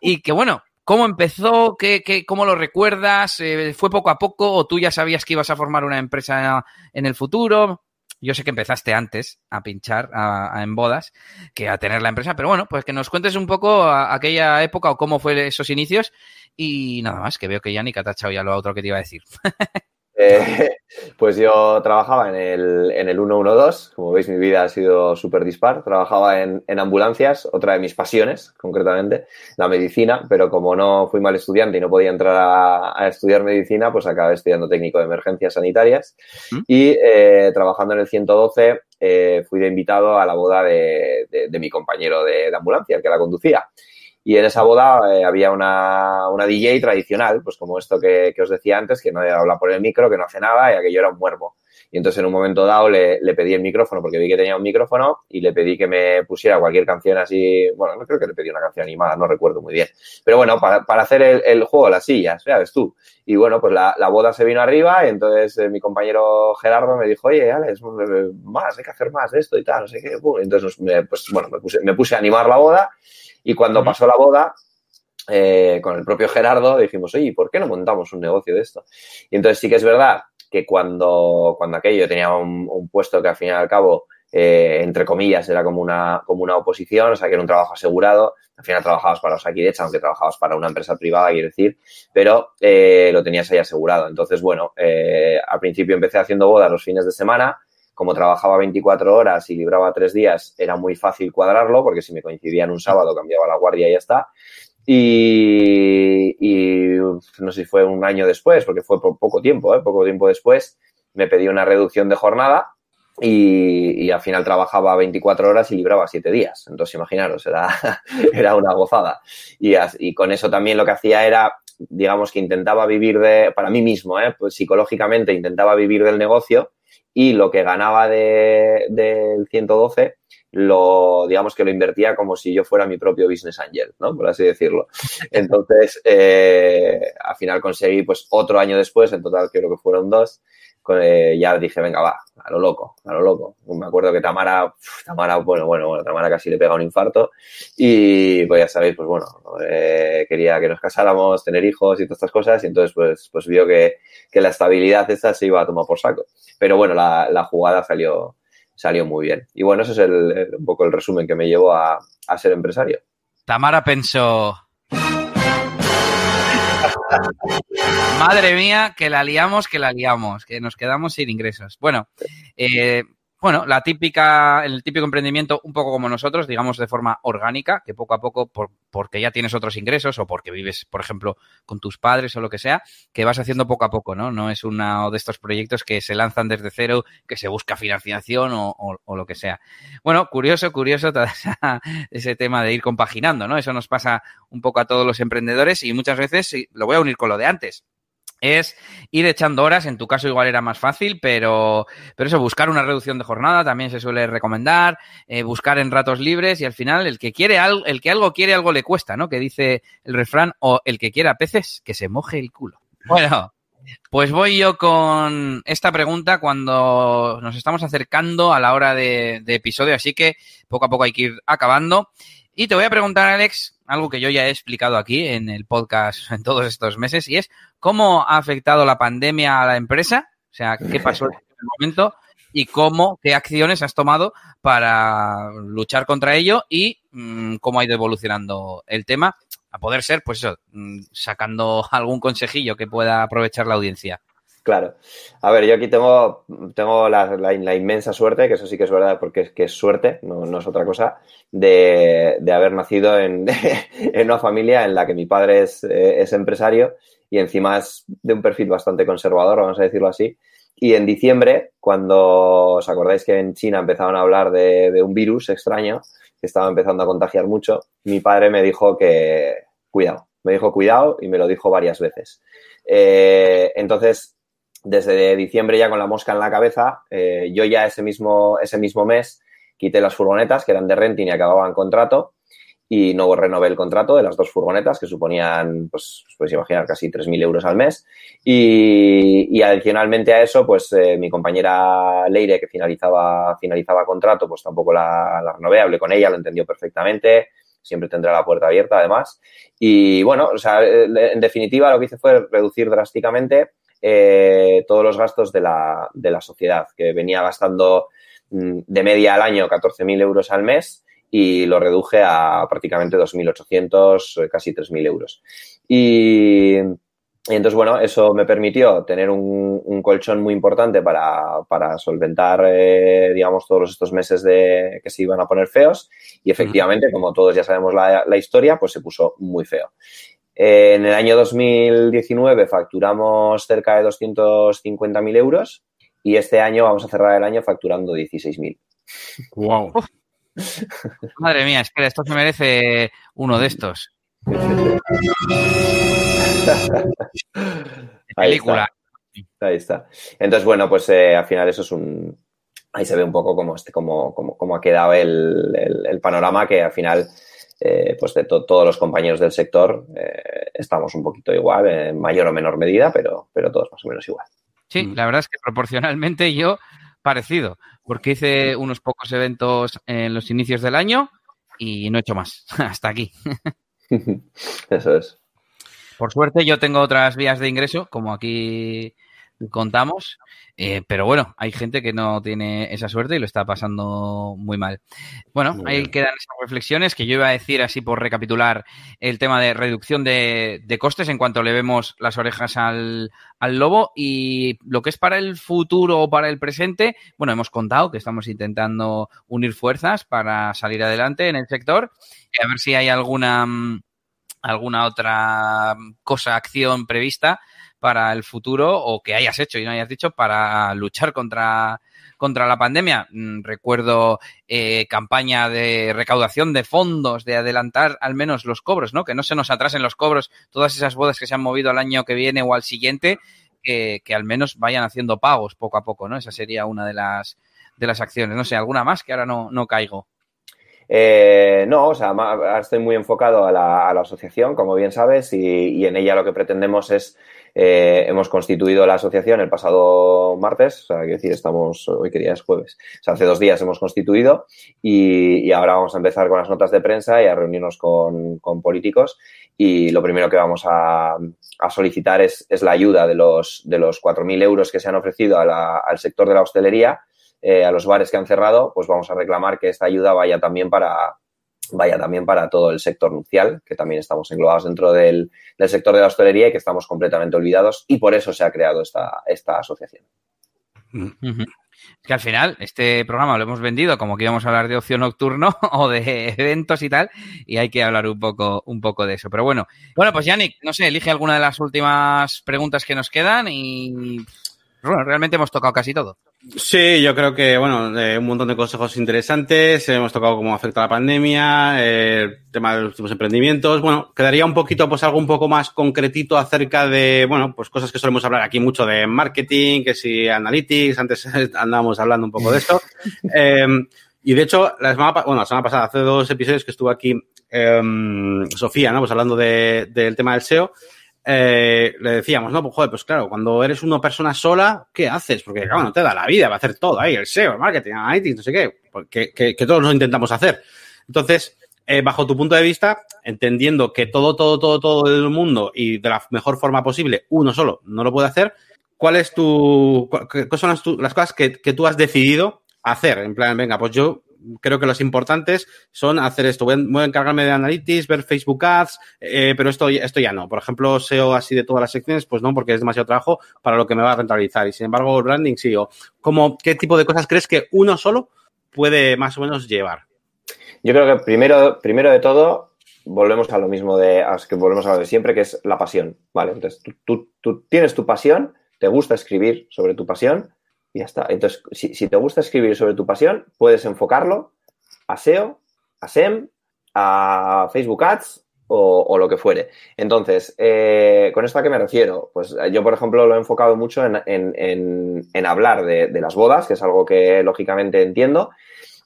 y que, bueno, ¿Cómo empezó? ¿Qué, qué, ¿Cómo lo recuerdas? Eh, ¿Fue poco a poco o tú ya sabías que ibas a formar una empresa en el futuro? Yo sé que empezaste antes a pinchar a, en bodas que a tener la empresa, pero bueno, pues que nos cuentes un poco aquella época o cómo fue esos inicios y nada más, que veo que Yannick ha tachado ya lo otro que te iba a decir. Eh, pues yo trabajaba en el, en el 112, como veis mi vida ha sido súper dispar, trabajaba en, en, ambulancias, otra de mis pasiones concretamente, la medicina, pero como no fui mal estudiante y no podía entrar a, a estudiar medicina, pues acabé estudiando técnico de emergencias sanitarias ¿Mm? y eh, trabajando en el 112 eh, fui de invitado a la boda de, de, de mi compañero de, de ambulancia, el que la conducía. Y en esa boda eh, había una, una, DJ tradicional, pues como esto que, que, os decía antes, que no habla por el micro, que no hace nada y aquello era un muermo. Y entonces en un momento dado le, le, pedí el micrófono porque vi que tenía un micrófono y le pedí que me pusiera cualquier canción así, bueno, no creo que le pedí una canción animada, no recuerdo muy bien. Pero bueno, para, para hacer el, el, juego, las sillas, ya ves tú. Y bueno, pues la, la boda se vino arriba y entonces eh, mi compañero Gerardo me dijo, oye, Alex, más, hay que hacer más de esto y tal, no sé qué. Entonces, pues bueno, me puse, me puse a animar la boda y cuando pasó la boda, eh, con el propio Gerardo dijimos, oye, ¿por qué no montamos un negocio de esto? Y entonces sí que es verdad que cuando, cuando aquello tenía un, un puesto que al fin y al cabo, eh, entre comillas, era como una, como una oposición, o sea, que era un trabajo asegurado. Al final trabajabas para Osakidecha, aunque trabajabas para una empresa privada, quiero decir, pero eh, lo tenías ahí asegurado. Entonces, bueno, eh, al principio empecé haciendo bodas los fines de semana. Como trabajaba 24 horas y libraba tres días, era muy fácil cuadrarlo, porque si me coincidía en un sábado, cambiaba la guardia y ya está. Y, y, no sé si fue un año después, porque fue por poco tiempo, ¿eh? poco tiempo después, me pedí una reducción de jornada y, y, al final trabajaba 24 horas y libraba 7 días. Entonces, imaginaros, era, era una gozada. Y, y con eso también lo que hacía era, digamos que intentaba vivir de, para mí mismo, ¿eh? pues psicológicamente intentaba vivir del negocio y lo que ganaba de, del 112 lo, digamos que lo invertía como si yo fuera mi propio business angel, ¿no? Por así decirlo. Entonces, eh, al final conseguí, pues, otro año después, en total creo que fueron dos, eh, ya dije, venga, va, a lo loco, a lo loco. Me acuerdo que Tamara, Tamara, bueno, bueno, bueno, Tamara casi le pega un infarto y, pues ya sabéis, pues bueno, eh, quería que nos casáramos, tener hijos y todas estas cosas y entonces, pues, pues vio que, que la estabilidad esta se iba a tomar por saco. Pero bueno, la, la jugada salió, salió muy bien. Y bueno, ese es el, un poco el resumen que me llevó a, a ser empresario. Tamara pensó, Madre mía, que la liamos, que la liamos, que nos quedamos sin ingresos. Bueno, eh, bueno, la típica, el típico emprendimiento, un poco como nosotros, digamos de forma orgánica, que poco a poco, por, porque ya tienes otros ingresos o porque vives, por ejemplo, con tus padres o lo que sea, que vas haciendo poco a poco, ¿no? No es uno de estos proyectos que se lanzan desde cero, que se busca financiación o, lo que sea. Bueno, curioso, curioso todo ese tema de ir compaginando, ¿no? Eso nos pasa un poco a todos los emprendedores y muchas veces, lo voy a unir con lo de antes es ir echando horas, en tu caso igual era más fácil, pero, pero eso, buscar una reducción de jornada también se suele recomendar, eh, buscar en ratos libres y al final el que quiere algo, el que algo quiere, algo le cuesta, ¿no? Que dice el refrán, o el que quiera peces, que se moje el culo. Bueno, pues voy yo con esta pregunta cuando nos estamos acercando a la hora de, de episodio, así que poco a poco hay que ir acabando. Y te voy a preguntar, Alex, algo que yo ya he explicado aquí en el podcast en todos estos meses, y es cómo ha afectado la pandemia a la empresa, o sea, qué pasó en el momento y cómo, qué acciones has tomado para luchar contra ello y mmm, cómo ha ido evolucionando el tema, a poder ser, pues eso, mmm, sacando algún consejillo que pueda aprovechar la audiencia. Claro. A ver, yo aquí tengo, tengo la, inmensa suerte, que eso sí que es verdad porque es que es suerte, no, es otra cosa, de, de haber nacido en, una familia en la que mi padre es, eh, es, empresario y encima es de un perfil bastante conservador, vamos a decirlo así. Y en diciembre, cuando os acordáis que en China empezaban a hablar de, de un virus extraño que estaba empezando a contagiar mucho, mi padre me dijo que cuidado, me dijo cuidado y me lo dijo varias veces. Eh, entonces, desde diciembre ya con la mosca en la cabeza, eh, yo ya ese mismo, ese mismo mes quité las furgonetas que eran de renting y acababan contrato y no renové el contrato de las dos furgonetas que suponían, pues, puedes imaginar, casi 3.000 euros al mes. Y, y adicionalmente a eso, pues eh, mi compañera Leire, que finalizaba, finalizaba contrato, pues tampoco la, la renové, hablé con ella, lo entendió perfectamente siempre tendrá la puerta abierta además. Y bueno, o sea, en definitiva lo que hice fue reducir drásticamente eh, todos los gastos de la, de la sociedad, que venía gastando mm, de media al año 14.000 euros al mes y lo reduje a prácticamente 2.800, eh, casi 3.000 euros. Y, y, entonces, bueno, eso me permitió tener un, un colchón muy importante para, para solventar, eh, digamos, todos estos meses de, que se iban a poner feos. Y efectivamente, como todos ya sabemos la, la historia, pues se puso muy feo. Eh, en el año 2019 facturamos cerca de 250.000 euros y este año vamos a cerrar el año facturando 16.000. ¡Wow! Madre mía, espera, esto se merece uno de estos. película. Ahí está. Entonces, bueno, pues eh, al final eso es un... Ahí se ve un poco cómo, este, cómo, cómo, cómo ha quedado el, el, el, panorama que al final, eh, pues de to todos los compañeros del sector eh, estamos un poquito igual, en mayor o menor medida, pero, pero todos más o menos igual. Sí, mm. la verdad es que proporcionalmente yo parecido, porque hice unos pocos eventos en los inicios del año y no he hecho más. Hasta aquí. Eso es. Por suerte yo tengo otras vías de ingreso, como aquí contamos, eh, pero bueno, hay gente que no tiene esa suerte y lo está pasando muy mal. Bueno, muy ahí quedan esas reflexiones que yo iba a decir así por recapitular el tema de reducción de, de costes en cuanto le vemos las orejas al, al, lobo y lo que es para el futuro o para el presente, bueno, hemos contado que estamos intentando unir fuerzas para salir adelante en el sector y a ver si hay alguna alguna otra cosa, acción prevista para el futuro o que hayas hecho y no hayas dicho para luchar contra, contra la pandemia. Mm, recuerdo eh, campaña de recaudación de fondos, de adelantar al menos los cobros, ¿no? Que no se nos atrasen los cobros, todas esas bodas que se han movido al año que viene o al siguiente, que, al menos vayan haciendo pagos poco a poco, ¿no? Esa sería una de las, de las acciones. No sé, alguna más que ahora no, no caigo. Eh, no, o sea, estoy muy enfocado a la, asociación, como bien sabes, y, en ella lo que pretendemos es, eh, hemos constituido la asociación el pasado martes, o sea, quiero decir, estamos, hoy que día es jueves, o sea, hace dos días hemos constituido y, y, ahora vamos a empezar con las notas de prensa y a reunirnos con, con políticos y lo primero que vamos a, a solicitar es, es, la ayuda de los, de los 4.000 euros que se han ofrecido la, al sector de la hostelería eh, a los bares que han cerrado, pues vamos a reclamar que esta ayuda vaya también para vaya también para todo el sector nupcial, que también estamos englobados dentro del, sector de la hostelería y que estamos completamente olvidados y por eso se ha creado esta, asociación. Es que al final este programa lo hemos vendido como que íbamos a hablar de ocio nocturno o de eventos y tal, y hay que hablar un poco, un poco de eso. Pero bueno, bueno, pues Yannick, no sé, elige alguna de las últimas preguntas que nos quedan y realmente hemos tocado casi todo. Sí, yo creo que, bueno, eh, un montón de consejos interesantes. Hemos tocado cómo afecta la pandemia, eh, el tema de los últimos emprendimientos. Bueno, quedaría un poquito, pues algo un poco más concretito acerca de, bueno, pues cosas que solemos hablar aquí mucho de marketing, que si analytics, antes andábamos hablando un poco de esto. eh, y de hecho, la semana, bueno, la semana pasada, hace dos episodios que estuvo aquí eh, Sofía, ¿no? Pues hablando de, del tema del SEO eh, le decíamos, no, pues joder, pues claro, cuando eres una persona sola, ¿qué haces? Porque claro, no te da la vida va a hacer todo ahí, el SEO, el marketing, analytics, no sé qué, que, que, que todos lo intentamos hacer. Entonces, eh, bajo tu punto de vista, entendiendo que todo, todo, todo, todo el mundo y de la mejor forma posible, uno solo no lo puede hacer, ¿cuál es tu, cuáles son las, tu, cosas que, que tú has decidido hacer? En plan, venga, pues yo creo que los importantes son hacer esto. Voy a, encargarme de analytics, ver Facebook Ads, eh, pero esto, esto ya no. Por ejemplo, SEO así de todas las secciones, pues no, porque es demasiado trabajo para lo que me va a rentabilizar. Y sin embargo, branding sí. O ¿cómo, ¿Qué tipo de cosas crees que uno solo puede más o menos llevar? Yo creo que primero, primero de todo, volvemos a lo mismo de, que volvemos a lo de siempre, que es la pasión, ¿vale? Entonces, tú, tú tienes tu pasión, te gusta escribir sobre tu pasión, y ya está. Entonces, si, te gusta escribir sobre tu pasión, puedes enfocarlo a SEO, a SEM, a Facebook Ads o, lo que fuere. Entonces, eh, ¿con esto a qué me refiero? Pues yo, por ejemplo, lo he enfocado mucho en, hablar de, las bodas, que es algo que lógicamente entiendo,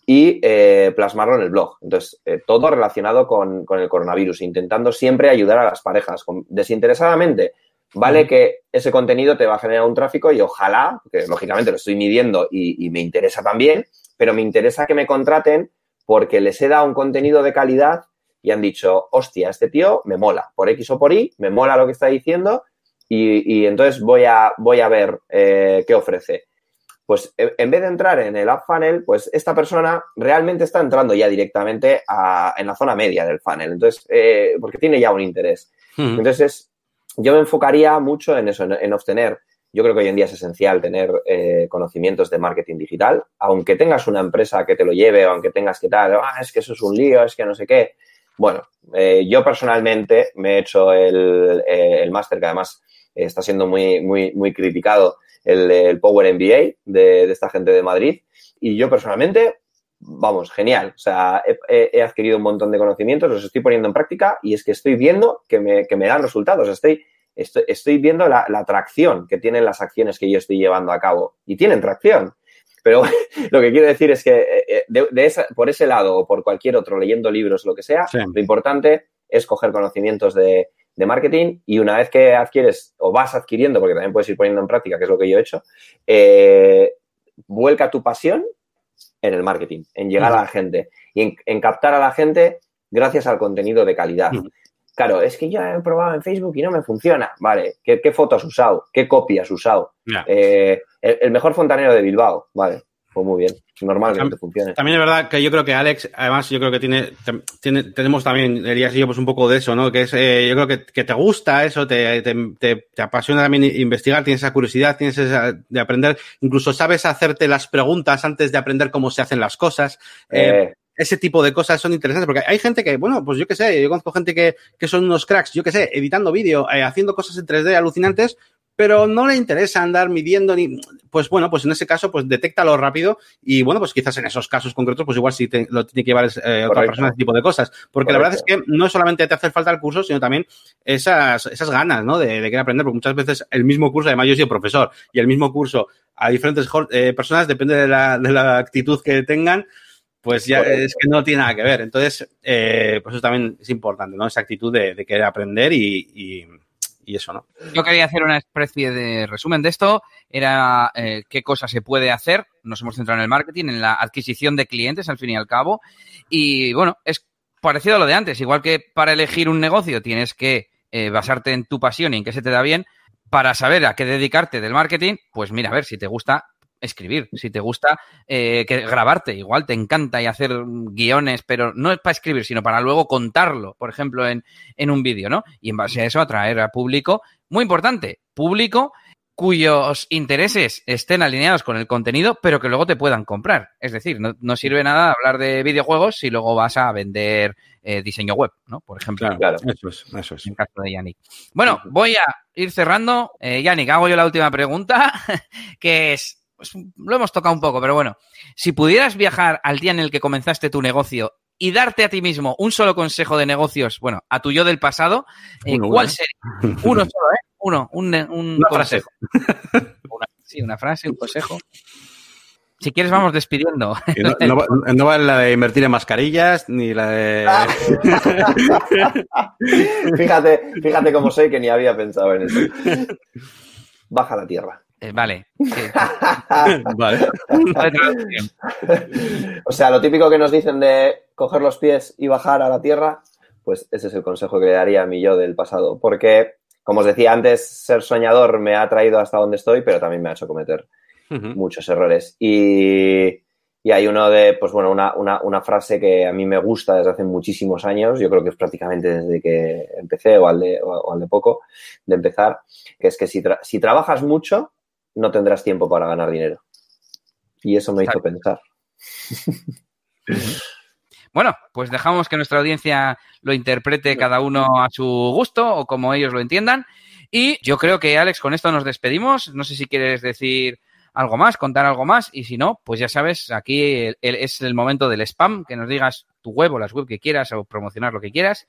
y eh, plasmarlo en el blog. Entonces, eh, todo relacionado con, el coronavirus, intentando siempre ayudar a las parejas, desinteresadamente Vale que ese contenido te va a generar un tráfico y ojalá, que lógicamente lo estoy midiendo y, y, me interesa también, pero me interesa que me contraten porque les he dado un contenido de calidad y han dicho, hostia, este tío me mola, por X o por Y, me mola lo que está diciendo y, y entonces voy a, voy a ver eh, qué ofrece. Pues en vez de entrar en el App Funnel, pues esta persona realmente está entrando ya directamente a, en la zona media del funnel, entonces, eh, porque tiene ya un interés. Entonces, yo me enfocaría mucho en eso, en, en, obtener. Yo creo que hoy en día es esencial tener eh, conocimientos de marketing digital, aunque tengas una empresa que te lo lleve o aunque tengas que tal, ah, es que eso es un lío, es que no sé qué. Bueno, eh, yo personalmente me he hecho el, eh, el máster que además está siendo muy, muy, muy criticado, el, Power MBA de, esta gente de Madrid. Y yo personalmente, vamos, genial. O sea, he, he, adquirido un montón de conocimientos, los estoy poniendo en práctica y es que estoy viendo que me, que me dan resultados. Estoy estoy, viendo la, tracción que tienen las acciones que yo estoy llevando a cabo. Y tienen tracción. Pero lo que quiero decir es que eh, eh, de, por ese lado o por cualquier otro, leyendo libros, lo que sea, lo importante es coger conocimientos de, marketing y una vez que adquieres o vas adquiriendo, porque también puedes ir poniendo en práctica, que es lo que yo he hecho, eh, vuelca tu pasión en el marketing, en llegar a la gente y en, captar a la gente gracias al contenido de calidad. Claro, es que yo he probado en Facebook y no me funciona. Vale, ¿qué, fotos has usado? ¿Qué copias has usado? Eh, el, mejor fontanero de Bilbao. Vale, pues muy bien. Normal que funcione. También es verdad que yo creo que Alex, además, yo creo que tiene, tiene tenemos también, y yo, pues un poco de eso, ¿no? Que es, eh, yo creo que, que, te gusta eso, te, te, te, apasiona también investigar, tienes esa curiosidad, tienes esa de aprender, incluso sabes hacerte las preguntas antes de aprender cómo se hacen las cosas. Eh, eh ese tipo de cosas son interesantes, porque hay gente que, bueno, pues yo qué sé, yo conozco gente que, que son unos cracks, yo qué sé, editando vídeo, eh, haciendo cosas en 3D alucinantes, pero no le interesa andar midiendo ni, pues bueno, pues en ese caso, pues detéctalo rápido y bueno, pues quizás en esos casos concretos, pues igual sí lo tiene que llevar eh, otra persona, ese tipo de cosas, porque la verdad es que no solamente te hace falta el curso, sino también esas, esas ganas, ¿no? De, de querer aprender, porque muchas veces el mismo curso, además yo soy profesor, y el mismo curso a diferentes eh, personas, depende de la, de la actitud que tengan, pues ya es que no tiene nada que ver. Entonces, eh, pues eso también es importante, ¿no? Esa actitud de, querer aprender y, eso, ¿no? Yo quería hacer una especie de resumen de esto. Era eh, qué cosas se puede hacer. Nos hemos centrado en el marketing, en la adquisición de clientes, al fin y al cabo. Y bueno, es parecido a lo de antes. Igual que para elegir un negocio tienes que eh, basarte en tu pasión y en qué se te da bien. Para saber a qué dedicarte del marketing, pues mira, a ver si te gusta escribir. Si te gusta eh, que grabarte, igual te encanta y hacer guiones, pero no es para escribir, sino para luego contarlo, por ejemplo, en, en un vídeo, ¿no? Y en base a eso atraer a público, muy importante, público cuyos intereses estén alineados con el contenido, pero que luego te puedan comprar. Es decir, no, sirve nada hablar de videojuegos si luego vas a vender eh, diseño web, ¿no? Por ejemplo. Claro, Eso es, eso es. En caso de Yannick. Bueno, voy a ir cerrando. Eh, Yannick, hago yo la última pregunta, que es, pues, lo hemos tocado un poco, pero bueno, si pudieras viajar al día en el que comenzaste tu negocio y darte a ti mismo un solo consejo de negocios, bueno, a tu yo del pasado, eh, ¿cuál sería? Uno solo, ¿eh? Uno, un, un consejo. sí, una frase, un consejo. Si quieres, vamos despidiendo. No, vale la de invertir en mascarillas, ni la de. fíjate, fíjate cómo soy que ni había pensado en eso. Baja la tierra. Eh, vale. vale. o sea, lo típico que nos dicen de coger los pies y bajar a la tierra, pues ese es el consejo que le daría a mi yo del pasado. Porque, como os decía antes, ser soñador me ha traído hasta donde estoy, pero también me ha hecho cometer muchos errores. Y, hay uno de, pues bueno, una, una, frase que a mí me gusta desde hace muchísimos años, yo creo que es prácticamente desde que empecé o al de, o al de poco de empezar, que es que si, si trabajas mucho, no tendrás tiempo para ganar dinero. Y eso me hizo pensar. Bueno, pues dejamos que nuestra audiencia lo interprete cada uno a su gusto o como ellos lo entiendan. Y yo creo que, Alex, con esto nos despedimos. No sé si quieres decir algo más, contar algo más. Y si no, pues ya sabes, aquí es el momento del spam, que nos digas tu web o las web que quieras o promocionar lo que quieras.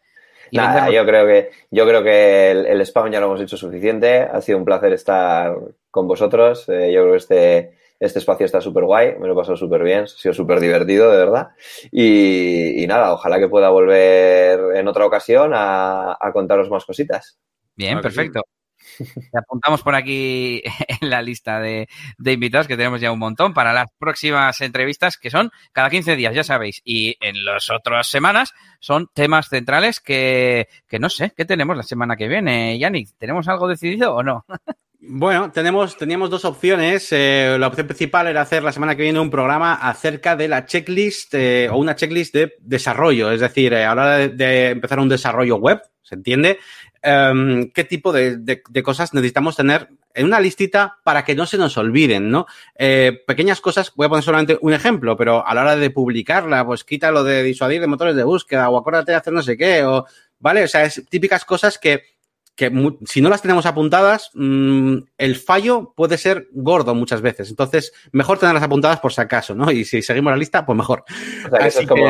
Nada, yo creo que, yo creo que el, spam ya lo hemos hecho suficiente. Ha sido un placer estar con vosotros. Eh, yo creo que este, este espacio está súper guay, me lo he pasado súper bien, ha sido súper divertido, de verdad. Y, nada, ojalá que pueda volver en otra ocasión a, contaros más cositas. Bien, perfecto. Te apuntamos por aquí en la lista de, invitados, que tenemos ya un montón, para las próximas entrevistas, que son cada 15 días, ya sabéis. Y en las otras semanas son temas centrales que, que no sé, ¿qué tenemos la semana que viene? Yannick, ¿tenemos algo decidido o no? Bueno, tenemos, teníamos dos opciones. Eh, la opción principal era hacer la semana que viene un programa acerca de la checklist eh, o una checklist de desarrollo. Es decir, eh, a la hora de, empezar un desarrollo web, ¿se entiende? Em, ¿Qué tipo de, cosas necesitamos tener en una listita para que no se nos olviden, ¿no? pequeñas cosas, voy a poner solamente un ejemplo, pero a la hora de publicarla, pues quita lo de disuadir de motores de búsqueda o acuérdate de hacer no sé qué, o, ¿vale? O sea, es típicas cosas que que si no las tenemos apuntadas, mm, el fallo puede ser gordo muchas veces. Entonces, mejor tenerlas apuntadas por si acaso, ¿no? Y si seguimos la lista, pues mejor. O sea, eso es como,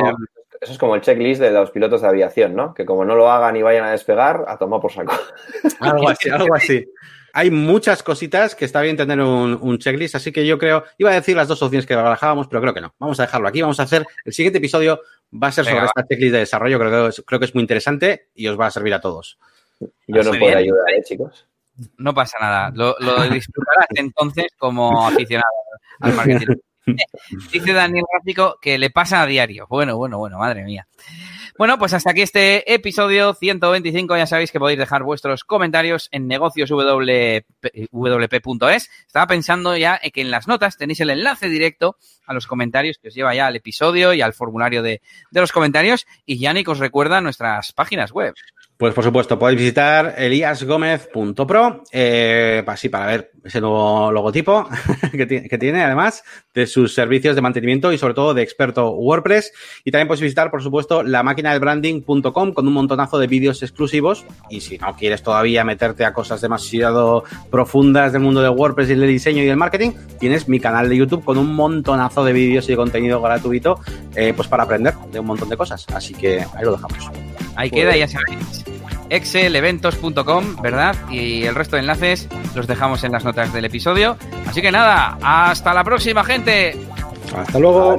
eso es como el checklist de los pilotos de aviación, ¿no? Que como no lo hagan y vayan a despegar, a tomar por saco. Algo así, algo así. Hay muchas cositas que está bien tener un, un, checklist, así que yo creo, iba a decir las dos opciones que barajábamos, pero creo que no. Vamos a dejarlo aquí, vamos a hacer, el siguiente episodio va a ser sobre esta checklist de desarrollo, creo que, es, creo que es muy interesante y os va a servir a todos. Yo no puedo ayudar, ¿eh, chicos? No pasa nada, lo, lo disfrutarás entonces como aficionado al marketing. Dice Daniel Gráfico que le pasa a diario. Bueno, bueno, bueno, madre mía. Bueno, pues hasta aquí este episodio 125. Ya sabéis que podéis dejar vuestros comentarios en negocioswp.es. Estaba pensando ya que en las notas tenéis el enlace directo a los comentarios que os lleva ya al episodio y al formulario de, de los comentarios. Y Yannick os recuerda nuestras páginas web. Pues por supuesto, podéis visitar eliasgomez.pro, eh, así para ver ese nuevo logotipo que, que, tiene, además de sus servicios de mantenimiento y sobre todo de experto WordPress. Y también podéis visitar, por supuesto, la máquina del branding.com con un montonazo de vídeos exclusivos. Y si no quieres todavía meterte a cosas demasiado profundas del mundo de WordPress y del diseño y del marketing, tienes mi canal de YouTube con un montonazo de vídeos y de contenido gratuito, eh, pues para aprender de un montón de cosas. Así que ahí lo dejamos. Ahí queda, ya sabéis ExcelEventos.com, ¿verdad? Y el resto de enlaces los dejamos en las notas del episodio. Así que nada, hasta la próxima, gente. Hasta luego.